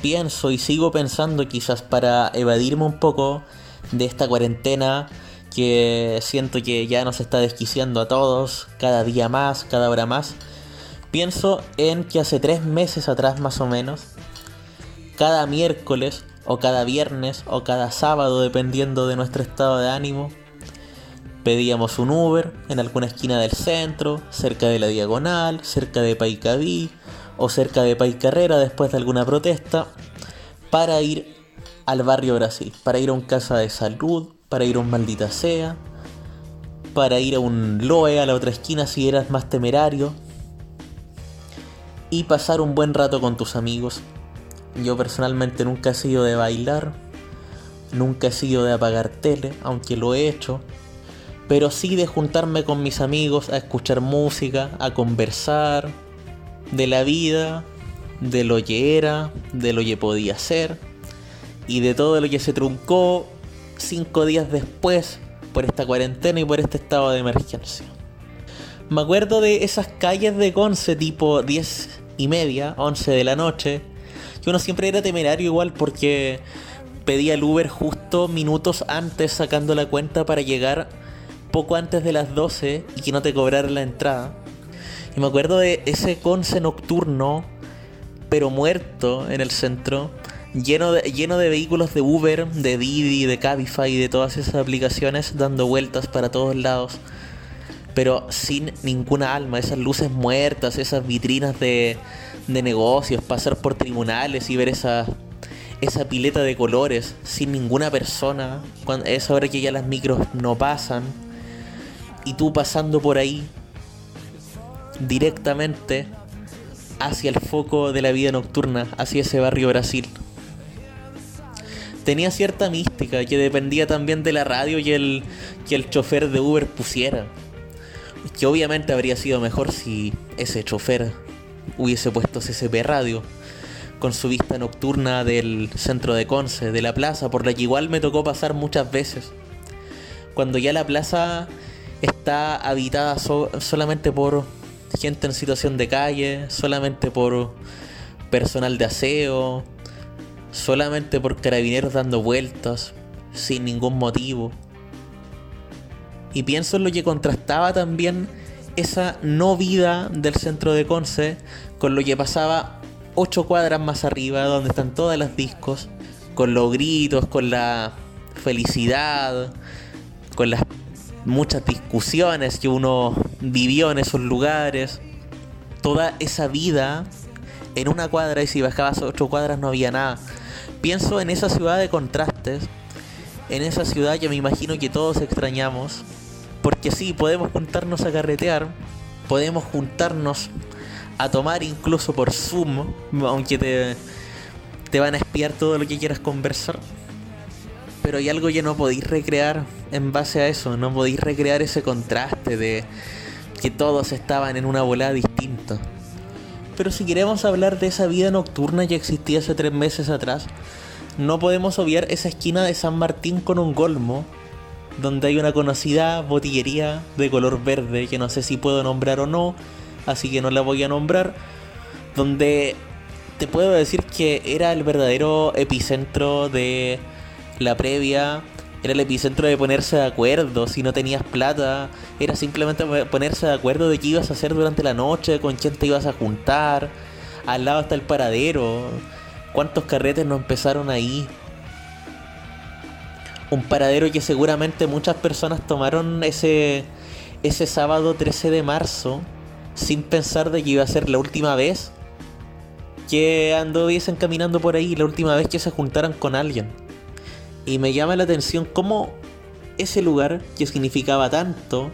pienso y sigo pensando quizás para evadirme un poco de esta cuarentena que siento que ya nos está desquiciando a todos, cada día más, cada hora más. Pienso en que hace tres meses atrás más o menos, cada miércoles o cada viernes o cada sábado, dependiendo de nuestro estado de ánimo, pedíamos un Uber en alguna esquina del centro, cerca de la diagonal, cerca de Paicaví o cerca de Paicarrera después de alguna protesta, para ir al barrio Brasil, para ir a un casa de salud, para ir a un maldita sea, para ir a un Loe a la otra esquina si eras más temerario, y pasar un buen rato con tus amigos. Yo personalmente nunca he sido de bailar, nunca he sido de apagar tele, aunque lo he hecho, pero sí de juntarme con mis amigos a escuchar música, a conversar de la vida, de lo que era, de lo que podía ser y de todo lo que se truncó cinco días después por esta cuarentena y por este estado de emergencia. Me acuerdo de esas calles de Conce tipo 10 y media, 11 de la noche, que uno siempre era temerario igual porque pedía el Uber justo minutos antes sacando la cuenta para llegar poco antes de las 12 y que no te cobrara la entrada. Y me acuerdo de ese Conce nocturno, pero muerto en el centro, lleno de, lleno de vehículos de Uber, de Didi, de Cabify, de todas esas aplicaciones dando vueltas para todos lados. Pero sin ninguna alma, esas luces muertas, esas vitrinas de, de negocios, pasar por tribunales y ver esa, esa pileta de colores sin ninguna persona. Cuando, es ahora que ya las micros no pasan. Y tú pasando por ahí directamente hacia el foco de la vida nocturna, hacia ese barrio Brasil tenía cierta mística que dependía también de la radio y el, que el chofer de Uber pusiera. Que obviamente habría sido mejor si ese chofer hubiese puesto CCP Radio con su vista nocturna del centro de Conce, de la plaza, por la que igual me tocó pasar muchas veces. Cuando ya la plaza está habitada solamente por gente en situación de calle, solamente por personal de aseo, solamente por carabineros dando vueltas, sin ningún motivo. Y pienso en lo que contrastaba también esa no vida del centro de Conce con lo que pasaba ocho cuadras más arriba, donde están todas las discos, con los gritos, con la felicidad, con las muchas discusiones que uno vivió en esos lugares. Toda esa vida en una cuadra y si bajabas ocho cuadras no había nada. Pienso en esa ciudad de contrastes, en esa ciudad que me imagino que todos extrañamos, porque sí, podemos juntarnos a carretear, podemos juntarnos a tomar incluso por Zoom, aunque te, te van a espiar todo lo que quieras conversar. Pero hay algo que no podéis recrear en base a eso, no podéis recrear ese contraste de que todos estaban en una volada distinta. Pero si queremos hablar de esa vida nocturna que existía hace tres meses atrás, no podemos obviar esa esquina de San Martín con un golmo, donde hay una conocida botillería de color verde que no sé si puedo nombrar o no, así que no la voy a nombrar, donde te puedo decir que era el verdadero epicentro de la previa era el epicentro de ponerse de acuerdo. Si no tenías plata, era simplemente ponerse de acuerdo de qué ibas a hacer durante la noche, con quién te ibas a juntar. Al lado está el paradero. ¿Cuántos carretes no empezaron ahí? Un paradero que seguramente muchas personas tomaron ese, ese sábado 13 de marzo sin pensar de que iba a ser la última vez que anduviesen caminando por ahí, la última vez que se juntaran con alguien. Y me llama la atención cómo ese lugar que significaba tanto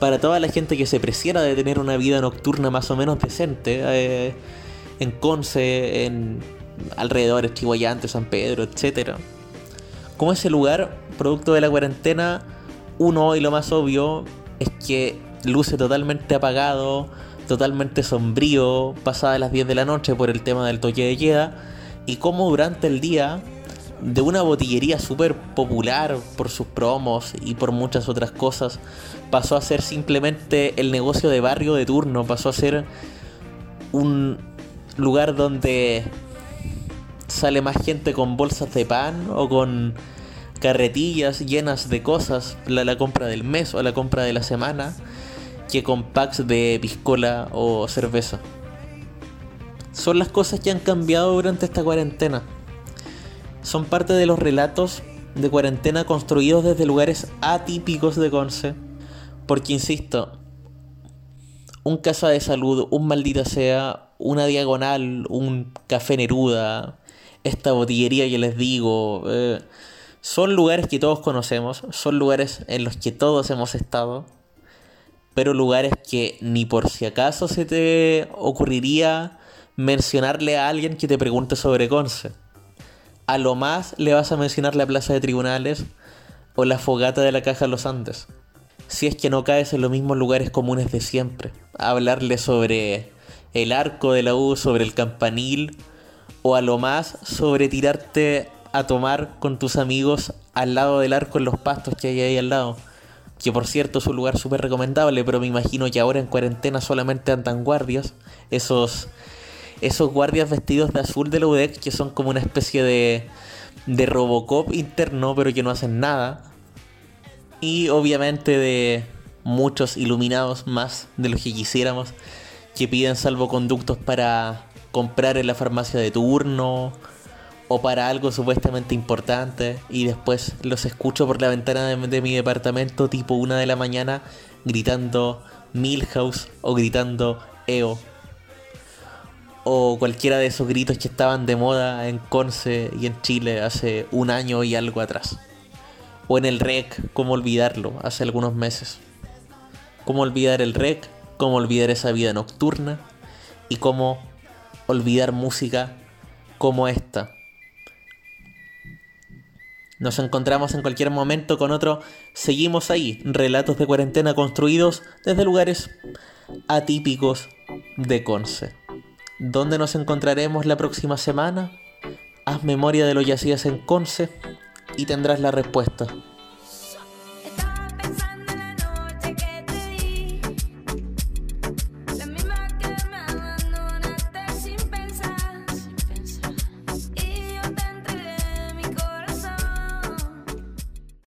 para toda la gente que se preciara de tener una vida nocturna más o menos decente, eh, en Conce, en alrededores Chihuayante, San Pedro, etc. Como ese lugar, producto de la cuarentena, uno y lo más obvio es que luce totalmente apagado, totalmente sombrío, pasada las 10 de la noche por el tema del toque de queda, y como durante el día de una botillería súper popular por sus promos y por muchas otras cosas, pasó a ser simplemente el negocio de barrio de turno, pasó a ser un lugar donde sale más gente con bolsas de pan o con carretillas llenas de cosas, la, la compra del mes o la compra de la semana, que con packs de piscola o cerveza. Son las cosas que han cambiado durante esta cuarentena. Son parte de los relatos de cuarentena construidos desde lugares atípicos de Conce. Porque, insisto, un casa de salud, un maldita sea, una diagonal, un café Neruda, esta botillería que les digo, eh, son lugares que todos conocemos, son lugares en los que todos hemos estado, pero lugares que ni por si acaso se te ocurriría mencionarle a alguien que te pregunte sobre Conce. A lo más le vas a mencionar la plaza de tribunales o la fogata de la caja de los Andes si es que no caes en los mismos lugares comunes de siempre. Hablarle sobre el arco de la U, sobre el campanil, o a lo más sobre tirarte a tomar con tus amigos al lado del arco en los pastos que hay ahí al lado. Que por cierto es un lugar súper recomendable, pero me imagino que ahora en cuarentena solamente andan guardias. Esos, esos guardias vestidos de azul de la UDEC que son como una especie de, de Robocop interno, pero que no hacen nada. Y obviamente de muchos iluminados más de los que quisiéramos que piden salvoconductos para comprar en la farmacia de turno o para algo supuestamente importante. Y después los escucho por la ventana de, mi departamento tipo una de la mañana gritando Milhouse o gritando EO o cualquiera de esos gritos que estaban de moda en Conce y en Chile hace un año y algo atrás o en el rec, cómo olvidarlo, hace algunos meses. Cómo olvidar el rec, cómo olvidar esa vida nocturna y cómo olvidar música como esta. Nos encontramos en cualquier momento con otro Seguimos ahí, relatos de cuarentena construidos desde lugares atípicos de Conce. ¿Dónde nos encontraremos la próxima semana? Haz memoria de lo que hacías en Conce y tendrás la respuesta.